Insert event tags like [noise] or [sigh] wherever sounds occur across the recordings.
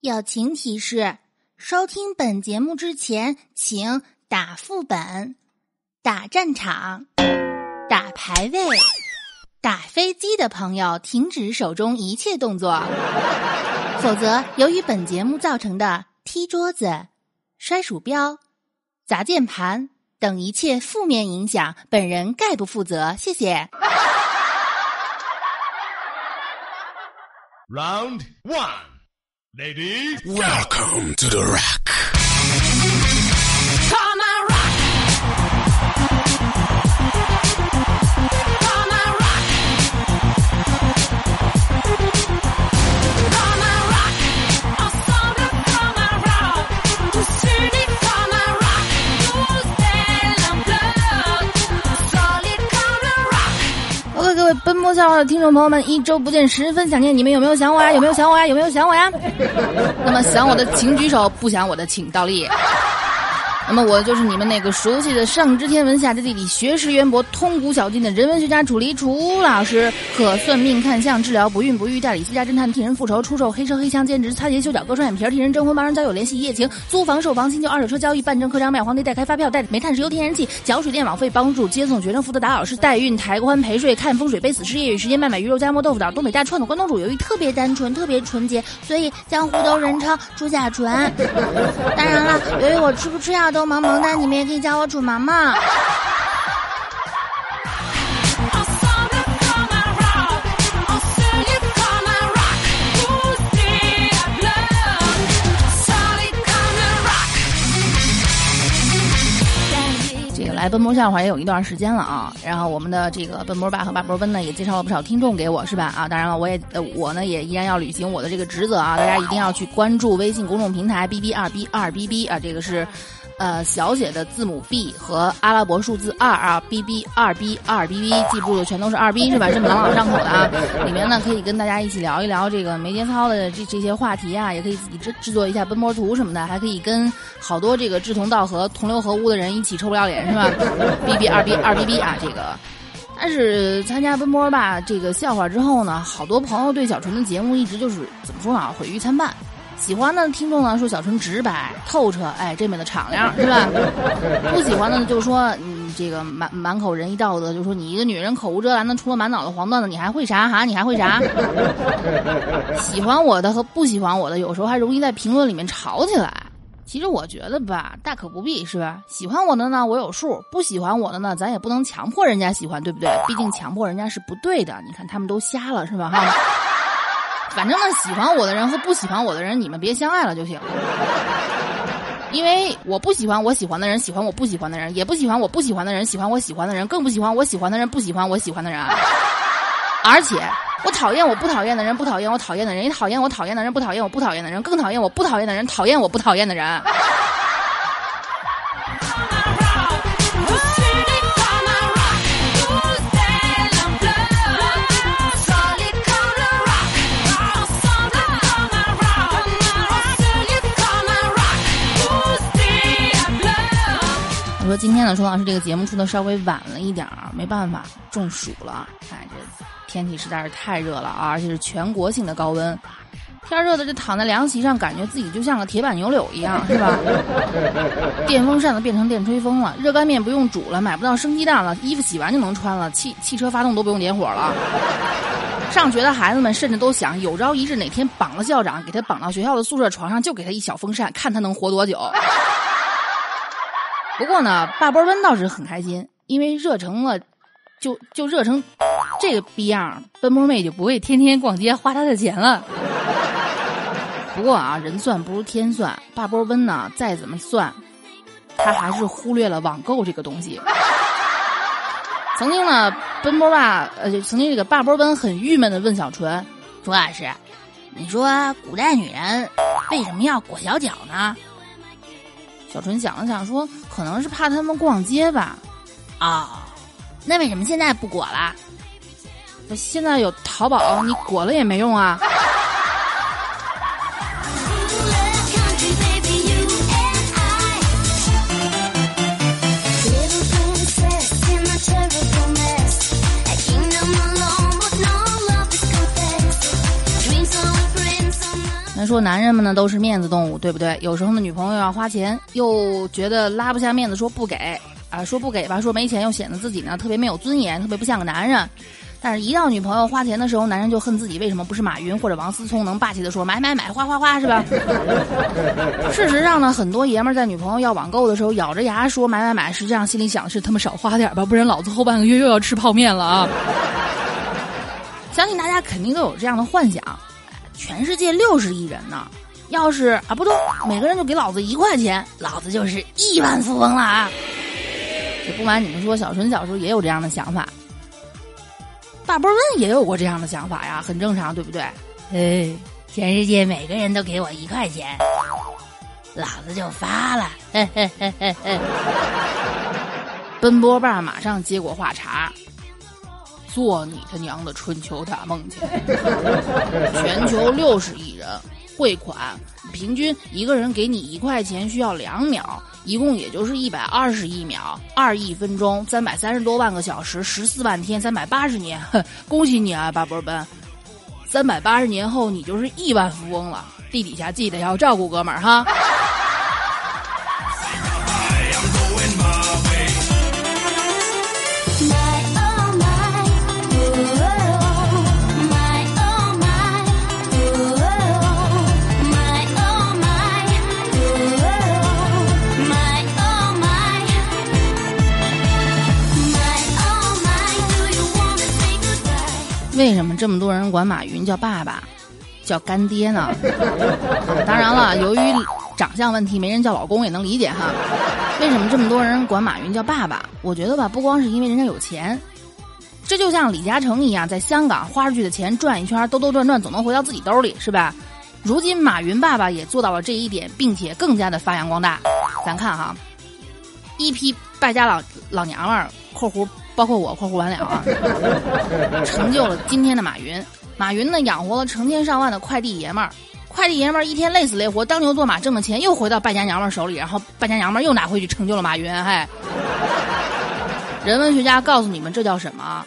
友情提示：收听本节目之前，请打副本、打战场、打排位、打飞机的朋友停止手中一切动作，否则由于本节目造成的踢桌子、摔鼠标、砸键盘等一切负面影响，本人概不负责。谢谢。Round one. Ladies, Welcome to the rack. 各位奔波笑话的听众朋友们，一周不见，十分想念。你们有没有想我呀？有没有想我呀？有没有想我呀？那么想我的请举手，不想我的请倒立。那么我就是你们那个熟悉的上知天文下知地理、学识渊博、通古晓今的人文学家楚离楚老师，可算命看相、治疗不孕不育、代理私家侦探、替人复仇、出售黑车黑枪、兼职擦鞋修脚、割双眼皮、替人征婚、帮人交友、联系一夜情、租房售房、新旧二手车交易、办证、刻章、卖黄地、代开发票、代理煤炭石油天然气、缴水电网费、帮助接送学生、负责打老师、代孕、抬棺陪睡、看风水、背死尸、业余时间卖买鱼肉、夹馍、豆腐脑、东北大串的关东煮。由于特别单纯、特别纯洁，所以江湖都人称朱甲醇。当然了，由于我吃不吃药都萌萌的，你们也可以叫我楚萌萌。这个来奔波笑话也有一段时间了啊，然后我们的这个奔波爸和爸波奔呢也介绍了不少听众给我是吧啊，当然了我也呃我呢也依然要履行我的这个职责啊，大家一定要去关注微信公众平台 B B 二 B 二 B B 啊，这个是。呃，小写的字母 B 和阿拉伯数字二啊，B B 二 B 二 B B，记住了，全都是二 B 是吧？这么朗朗上口的啊。[laughs] 里面呢可以跟大家一起聊一聊这个没节操的这这些话题啊，也可以自己制制作一下奔波图什么的，还可以跟好多这个志同道合、同流合污的人一起臭不要脸是吧？[laughs] B B 二 B 二 B B 啊，这个。但是参加奔波吧这个笑话之后呢，好多朋友对小纯的节目一直就是怎么说呢，毁誉参半。喜欢的听众呢说小纯直白透彻，哎，这么的敞亮 [laughs] 是吧？不喜欢的就说你，这个满满口仁义道德，就说你一个女人口无遮拦的，除了满脑子黄段子，你还会啥哈？你还会啥？[laughs] 喜欢我的和不喜欢我的，有时候还容易在评论里面吵起来。其实我觉得吧，大可不必，是吧？喜欢我的呢，我有数；不喜欢我的呢，咱也不能强迫人家喜欢，对不对？毕竟强迫人家是不对的。你看他们都瞎了，是吧？哈。反正呢，喜欢我的人和不喜欢我的人，你们别相爱了就行。因为我不喜欢我喜欢的人喜欢我不喜欢的人，也不喜欢我不喜欢的人喜欢我喜欢的人，更不喜欢我喜欢的人不喜欢我喜欢的人。而且，我讨厌我不讨厌的人，不讨厌我讨厌的人，也讨厌我讨厌的人，不讨厌我不讨厌的人，更讨厌我不讨厌的人，讨厌我不讨厌的人。今天呢，楚老师这个节目出的稍微晚了一点儿，没办法，中暑了。哎，这天气实在是太热了啊，而且是全国性的高温。天热的这躺在凉席上，感觉自己就像个铁板牛柳一样，[laughs] 是吧？电风扇都变成电吹风了，热干面不用煮了，买不到生鸡蛋了，衣服洗完就能穿了，汽汽车发动都不用点火了。上学的孩子们甚至都想，有朝一日哪天绑了校长，给他绑到学校的宿舍床上，就给他一小风扇，看他能活多久。不过呢，大波温倒是很开心，因为热成了，就就热成这个逼样，奔波妹就不会天天逛街花他的钱了。不过啊，人算不如天算，大波温呢再怎么算，他还是忽略了网购这个东西。曾经呢，奔波爸呃，曾经这个大波温很郁闷的问小纯：“楚老师，你说古代女人为什么要裹小脚呢？”小纯想了想说：“可能是怕他们逛街吧。”啊、那为什么现在不裹了？现在有淘宝，你裹了也没用啊。说男人们呢都是面子动物，对不对？有时候呢女朋友要花钱，又觉得拉不下面子说不给啊，说不给吧，说没钱又显得自己呢特别没有尊严，特别不像个男人。但是，一到女朋友花钱的时候，男人就恨自己为什么不是马云或者王思聪能霸气的说买买买花花花是吧？[laughs] 事实上呢，很多爷们儿在女朋友要网购的时候咬着牙说买买买，实际上心里想的是他们少花点吧，不然老子后半个月又要吃泡面了啊！相信大家肯定都有这样的幻想，全世界六十亿人呢，要是啊不对，每个人就给老子一块钱，老子就是亿万富翁了啊！这不瞒你们说，小纯小时候也有这样的想法。大波问也有过这样的想法呀，很正常，对不对？哎，全世界每个人都给我一块钱，老子就发了。[laughs] 奔波爸马上接过话茬：“做你他娘的春秋大梦去！[laughs] 全球六十亿人汇款，平均一个人给你一块钱需要两秒。”一共也就是一百二十亿秒，二亿分钟，三百三十多万个小时，十四万天，三百八十年。[laughs] 恭喜你啊，巴波奔！三百八十年后，你就是亿万富翁了。地底下记得要照顾哥们儿哈。为什么这么多人管马云叫爸爸，叫干爹呢？[laughs] 当然了，由于长相问题，没人叫老公也能理解哈。为什么这么多人管马云叫爸爸？我觉得吧，不光是因为人家有钱，这就像李嘉诚一样，在香港花出去的钱转一圈，兜兜转转，总能回到自己兜里，是吧？如今马云爸爸也做到了这一点，并且更加的发扬光大。咱看哈，一批败家老老娘们儿（括弧包括我）（括弧完了啊），[laughs] 成就了今天的马云。马云呢，养活了成千上万的快递爷们儿，快递爷们儿一天累死累活，当牛做马挣的钱又回到败家娘们儿手里，然后败家娘们儿又拿回去成就了马云。嗨，人文学家告诉你们，这叫什么？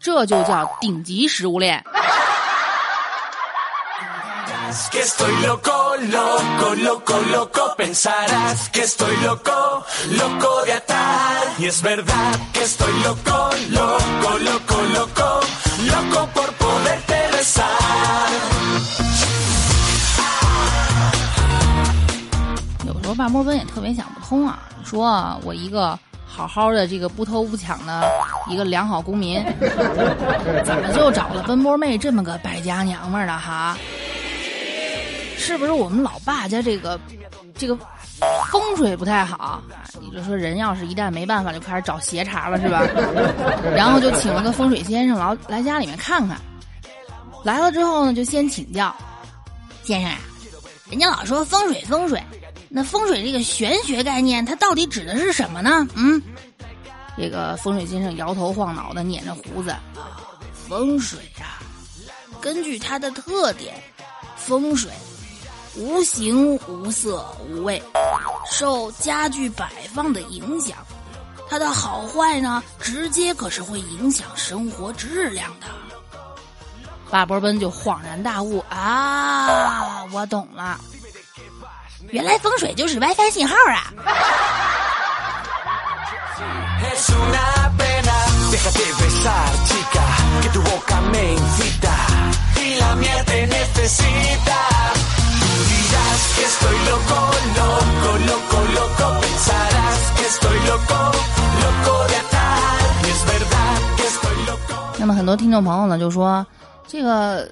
这就叫顶级食物链。有时候半波奔也特别想不通啊！说我一个好好的这个不偷不抢的一个良好公民，怎么就找了奔波妹这么个败家娘们儿了哈？是不是我们老爸家这个这个风水不太好？你就说人要是一旦没办法，就开始找邪茬了是吧？[laughs] 然后就请了个风水先生老来家里面看看。来了之后呢，就先请教先生啊，人家老说风水风水，那风水这个玄学概念，它到底指的是什么呢？嗯，这个风水先生摇头晃脑的捻着胡子，风水啊，根据它的特点，风水无形无色无味，受家具摆放的影响，它的好坏呢，直接可是会影响生活质量的。巴波奔就恍然大悟啊，我懂了，原来风水就是 WiFi 信号啊！那么很多听众朋友呢就说，这个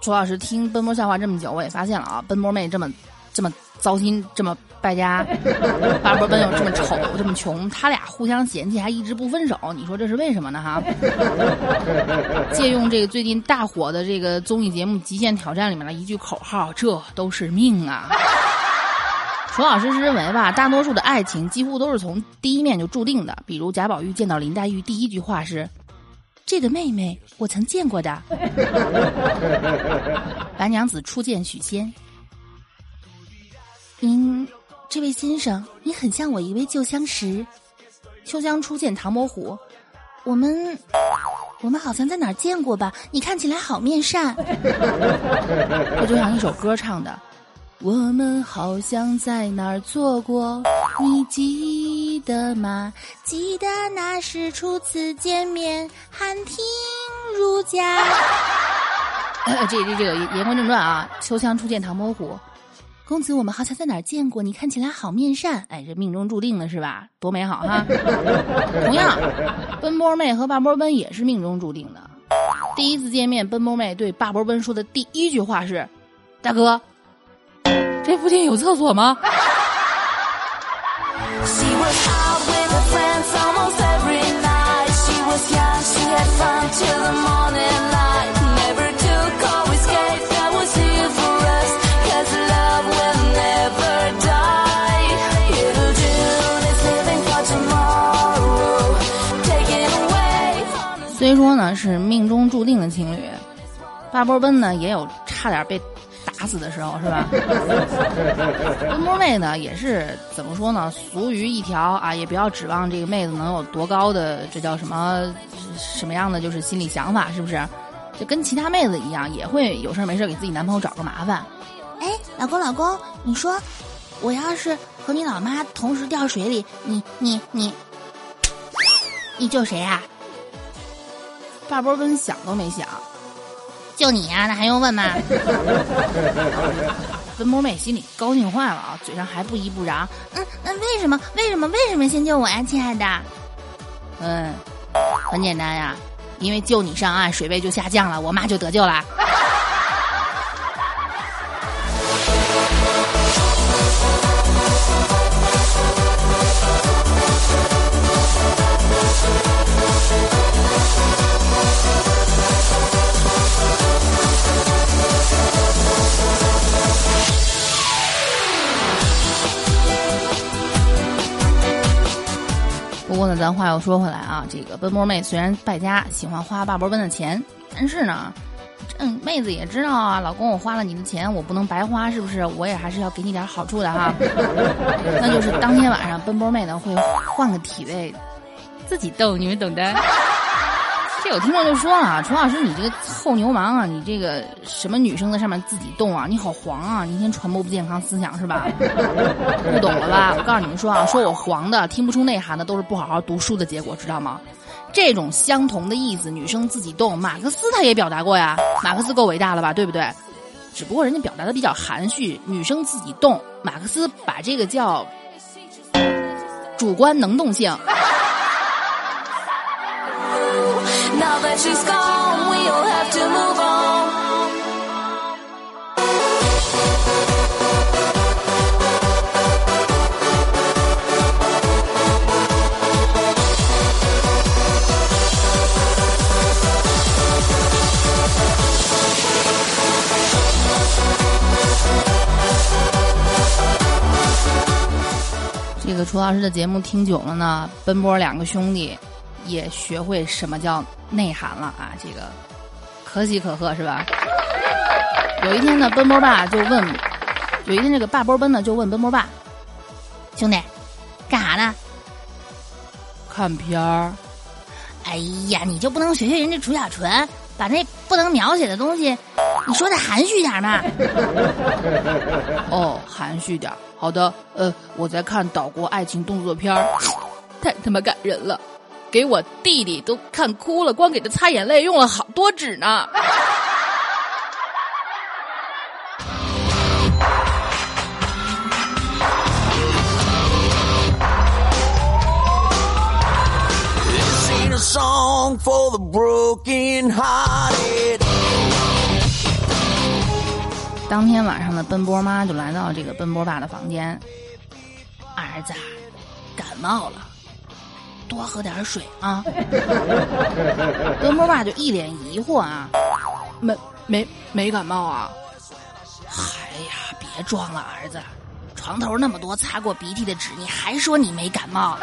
朱老师听奔波笑话这么久，我也发现了啊，奔波妹这么这么糟心，这么败家，[laughs] 八波奔又这么丑，这么穷，他俩互相嫌弃还一直不分手，你说这是为什么呢？哈，[laughs] 借用这个最近大火的这个综艺节目《极限挑战》里面的一句口号，这都是命啊！楚老师是认为吧，大多数的爱情几乎都是从第一面就注定的。比如贾宝玉见到林黛玉，第一句话是：“这个妹妹我曾见过的。[laughs] ”白娘子初见许仙，您这位先生，你很像我一位旧相识。秋香初见唐伯虎，我们我们好像在哪儿见过吧？你看起来好面善。[laughs] 这就像一首歌唱的：“我们好像在哪儿做过，你记得吗？记得那是初次见面，寒听如家。[laughs] 这这这个言归正传啊，秋香初见唐伯虎，公子，我们好像在哪儿见过？你看起来好面善。哎，这命中注定的是吧？多美好哈！同样，奔波妹和霸波奔也是命中注定的。第一次见面，奔波妹对霸波奔说的第一句话是：“大哥，这附近有厕所吗？” [laughs] 呢是命中注定的情侣，巴波奔呢也有差点被打死的时候，是吧？[laughs] 奔波妹呢也是怎么说呢？俗语一条啊，也不要指望这个妹子能有多高的，这叫什么什么样的就是心理想法，是不是？就跟其他妹子一样，也会有事儿没事儿给自己男朋友找个麻烦。哎，老公，老公，你说，我要是和你老妈同时掉水里，你你你，你救谁啊？霸波奔想都没想，就你呀、那还用问吗？奔波妹心里高兴坏了啊，嘴上还不依不饶。嗯，那为什么？为什么？为什么先救我呀，亲爱的？嗯，很简单呀，因为救你上岸，水位就下降了，我妈就得救了。不过呢，咱话又说回来啊，这个奔波妹虽然败家，喜欢花霸波奔的钱，但是呢，这妹子也知道啊，老公我花了你的钱，我不能白花，是不是？我也还是要给你点好处的哈。[laughs] 那就是当天晚上，奔波妹呢会换个体位，自己动，你们懂的。这有听众就说了啊，楚老师，你这个臭牛氓啊，你这个什么女生在上面自己动啊，你好黄啊，你一天传播不健康思想是吧？不懂了吧？我告诉你们说啊，说我黄的，听不出内涵的，都是不好好读书的结果，知道吗？这种相同的意思，女生自己动，马克思他也表达过呀，马克思够伟大了吧，对不对？只不过人家表达的比较含蓄，女生自己动，马克思把这个叫主观能动性。这个楚老师的节目听久了呢，奔波两个兄弟也学会什么叫内涵了啊！这个可喜可贺是吧？有一天呢，奔波爸就问，有一天这个霸波奔呢就问奔波爸兄弟，干啥呢？看片儿，哎呀，你就不能学学人家楚小纯，把那不能描写的东西，你说的含蓄点嘛？哦，含蓄点儿。好的，呃，我在看岛国爱情动作片儿，太他妈感人了，给我弟弟都看哭了，光给他擦眼泪用了好多纸呢。Sing a song for the broken hearted. 当天晚上的，奔波妈就来到这个奔波爸的房间。儿子，感冒了，多喝点水啊。德莫爸就一脸疑惑啊，没没没感冒啊。哎呀，别装了，儿子，床头那么多擦过鼻涕的纸，你还说你没感冒？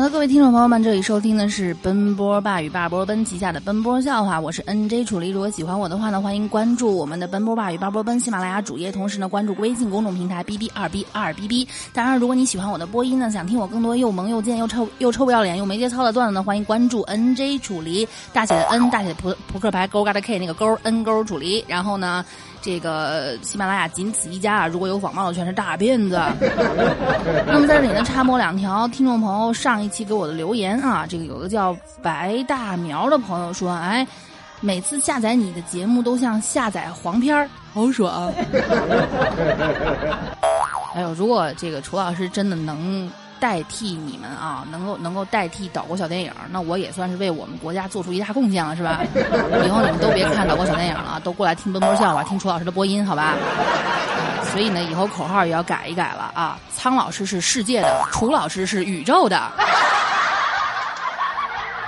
好的，各位听众朋友们，这里收听的是奔波爸与爸波奔旗下的奔波笑话，我是 NJ 楚离。如果喜欢我的话呢，欢迎关注我们的奔波爸与爸波奔喜马拉雅主页，同时呢关注微信公众平台 B B 二 B 二 B B。当然，如果你喜欢我的播音呢，想听我更多又萌又贱又臭又臭不要脸又没节操的段子呢，欢迎关注 NJ 楚离，大写的 N 大写的扑扑克牌勾嘎的 K 那个勾 N 勾楚离。然后呢，这个喜马拉雅仅此一家啊，如果有仿冒的全是大骗子。[laughs] 那么在这里呢，插播两条听众朋友上一期给我的留言啊，这个有个叫白大苗的朋友说，哎，每次下载你的节目都像下载黄片儿，好爽。[laughs] 哎呦，如果这个楚老师真的能代替你们啊，能够能够代替岛国小电影，那我也算是为我们国家做出一大贡献了，是吧？[laughs] 以后你们都别看岛国小电影了，都过来听奔波笑话，听楚老师的播音，好吧？所以呢，以后口号也要改一改了啊！苍老师是世界的，楚老师是宇宙的。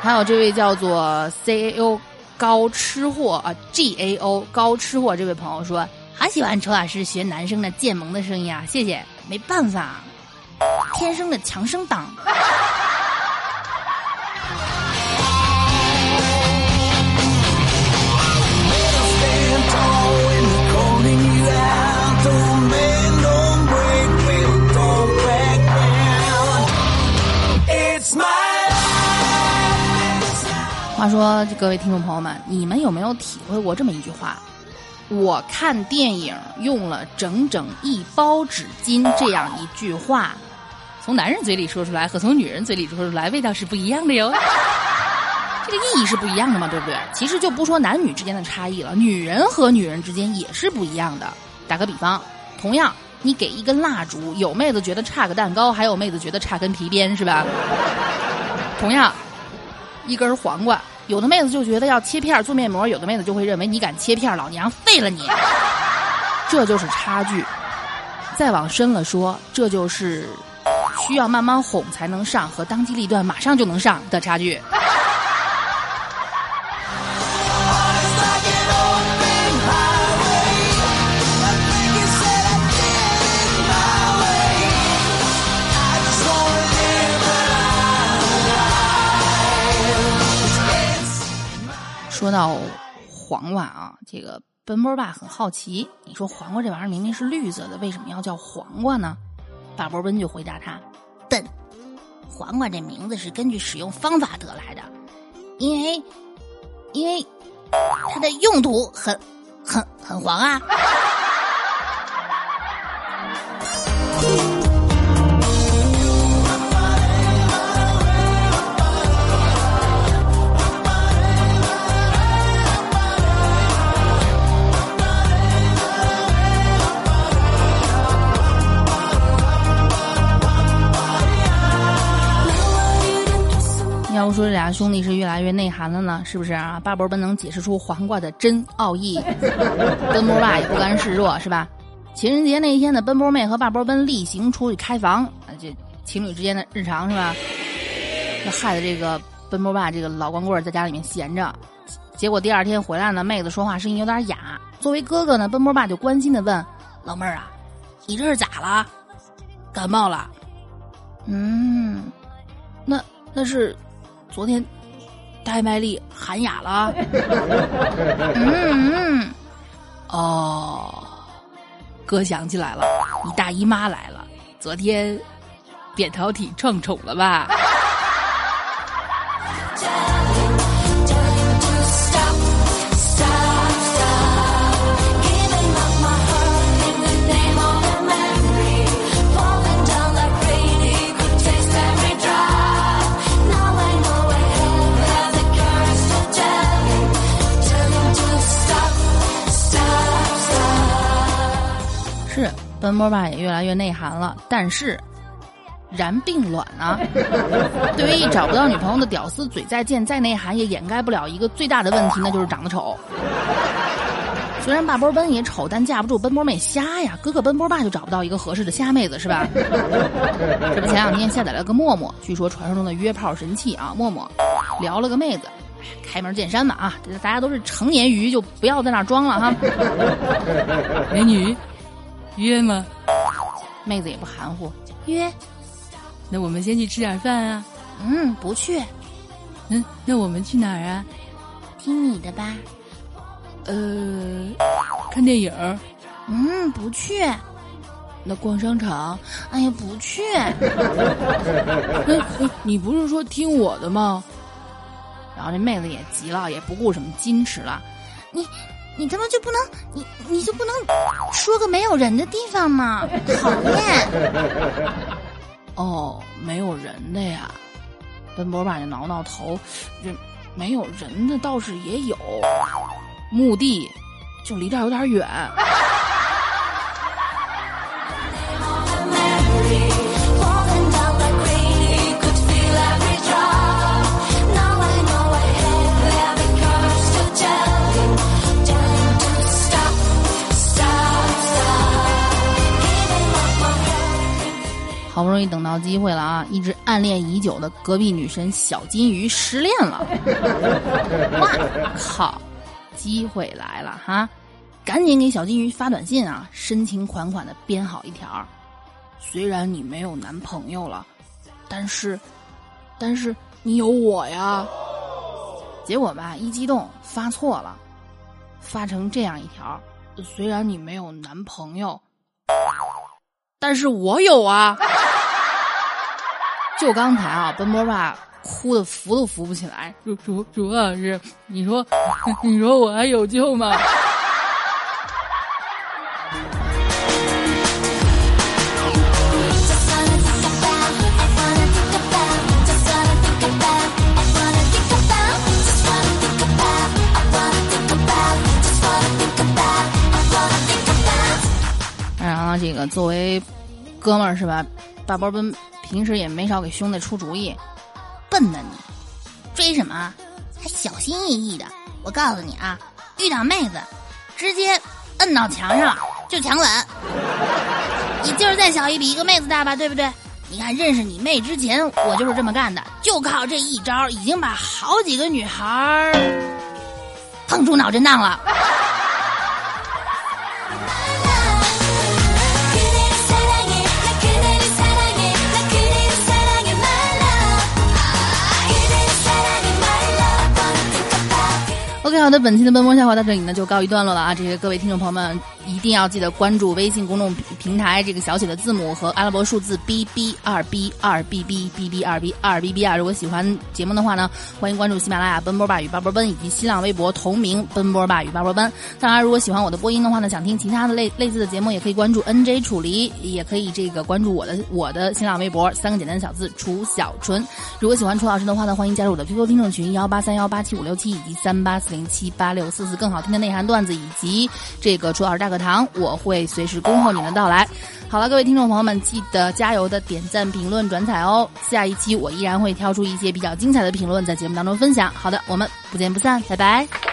还有这位叫做 C A O 高吃货啊，G A O 高吃货这位朋友说，好喜欢楚老师学男生的贱萌的声音啊，谢谢，没办法，天生的强生党。话说这各位听众朋友们，你们有没有体会过这么一句话？我看电影用了整整一包纸巾这样一句话。从男人嘴里说出来和从女人嘴里说出来味道是不一样的哟。这个意义是不一样的嘛，对不对？其实就不说男女之间的差异了，女人和女人之间也是不一样的。打个比方，同样你给一根蜡烛，有妹子觉得差个蛋糕，还有妹子觉得差根皮鞭，是吧？同样，一根黄瓜，有的妹子就觉得要切片做面膜，有的妹子就会认为你敢切片，老娘废了你。这就是差距。再往深了说，这就是需要慢慢哄才能上和当机立断马上就能上的差距。说到黄瓜啊这个奔波霸很好奇你说黄瓜这玩意儿明明是绿色的为什么要叫黄瓜呢？法波温就回答他：笨，黄瓜这名字是根据使用方法得来的，因为因为它的用途很很很黄啊。说这俩兄弟是越来越内涵了呢，是不是啊？巴博奔能解释出黄瓜的真奥义，奔波爸也不甘示弱，是吧？情人节那一天呢，奔波妹和巴博奔例行出去开房，啊，这情侣之间的日常是吧？那害得这个奔波爸这个老光棍在家里面闲着，结果第二天回来呢，妹子说话声音有点哑。作为哥哥呢，奔波爸就关心的问老妹儿啊：“你这是咋了？感冒了？”嗯，那那是昨天戴麦丽喊哑了。[laughs] 嗯嗯，哦，哥想起来了，你大姨妈来了，昨天扁桃体撞宠了吧？奔波吧也越来越内涵了，但是然并卵啊！对于一找不到女朋友的屌丝，嘴再贱再内涵，也掩盖不了一个最大的问题，那就是长得丑。虽然大波奔也丑，但架不住奔波妹瞎呀。哥哥奔波爸就找不到一个合适的瞎妹子是吧？这不前两天下载了个陌陌，据说传说中的约炮神器啊，陌陌聊了个妹子，开门见山嘛啊，这大家都是成年鱼，就不要在那装了哈。美女，约吗？妹子也不含糊，约。那我们先去吃点饭啊。嗯，不去，嗯，那我们去哪儿啊？听你的吧。呃，看电影儿。嗯，不去。那逛商场？哎呀，不去。[laughs] 嗯，嗯你不是说听我的吗？然后这妹子也急了，也不顾什么矜持了。你，你他妈就不能，你你就不能说个没有人的地方吗？讨厌。[laughs] 哦，没有人的呀。奔波吧就挠挠头，这没有人的倒是也有，墓地就离这儿有点远。好不容易等到机会了啊！一直暗恋已久的隔壁女神小金鱼失恋了，哇靠！机会来了哈！赶紧给小金鱼发短信啊，深情款款的编好一条。虽然你没有男朋友了，但是，但是你有我呀。结果吧，一激动发错了，发成这样一条：虽然你没有男朋友，但是我有啊。[laughs] 就刚才啊，奔波爸哭的扶都扶不起来。主主主老师，你说，[laughs] 你说我还有救吗？作为哥们儿是吧？大包奔平时也没少给兄弟出主意。笨呢你，追什么？还小心翼翼的。我告诉你啊，遇到妹子，直接摁到墙上就强吻。你劲儿再小也比一个妹子大吧，对不对？你看认识你妹之前，我就是这么干的，就靠这一招，已经把好几个女孩儿碰出脑震荡了。OK，好的，本期的奔波笑话到这里呢就告一段落了啊！这些各位听众朋友们一定要记得关注微信公众平台这个小写的字母和阿拉伯数字 B B 二 B 二 B B B B 二 B 二 B B 啊！如果喜欢节目的话呢，欢迎关注喜马拉雅奔波吧与巴波奔以及新浪微博同名奔波吧与巴波奔。当然，如果喜欢我的播音的话呢，想听其他的类类似的节目，也可以关注 N J 楚离，也可以这个关注我的我的新浪微博三个简单的小字楚小纯。如果喜欢楚老师的话呢，欢迎加入我的 QQ 听众群幺八三幺八七五六七以及三八四零七八六四四，更好听的内涵段子以及这个楚老师大课堂，我会随时恭候你的到来。好了，各位听众朋友们，记得加油的点赞、评论、转载哦。下一期我依然会挑出一些比较精彩的评论在节目当中分享。好的，我们不见不散，拜拜。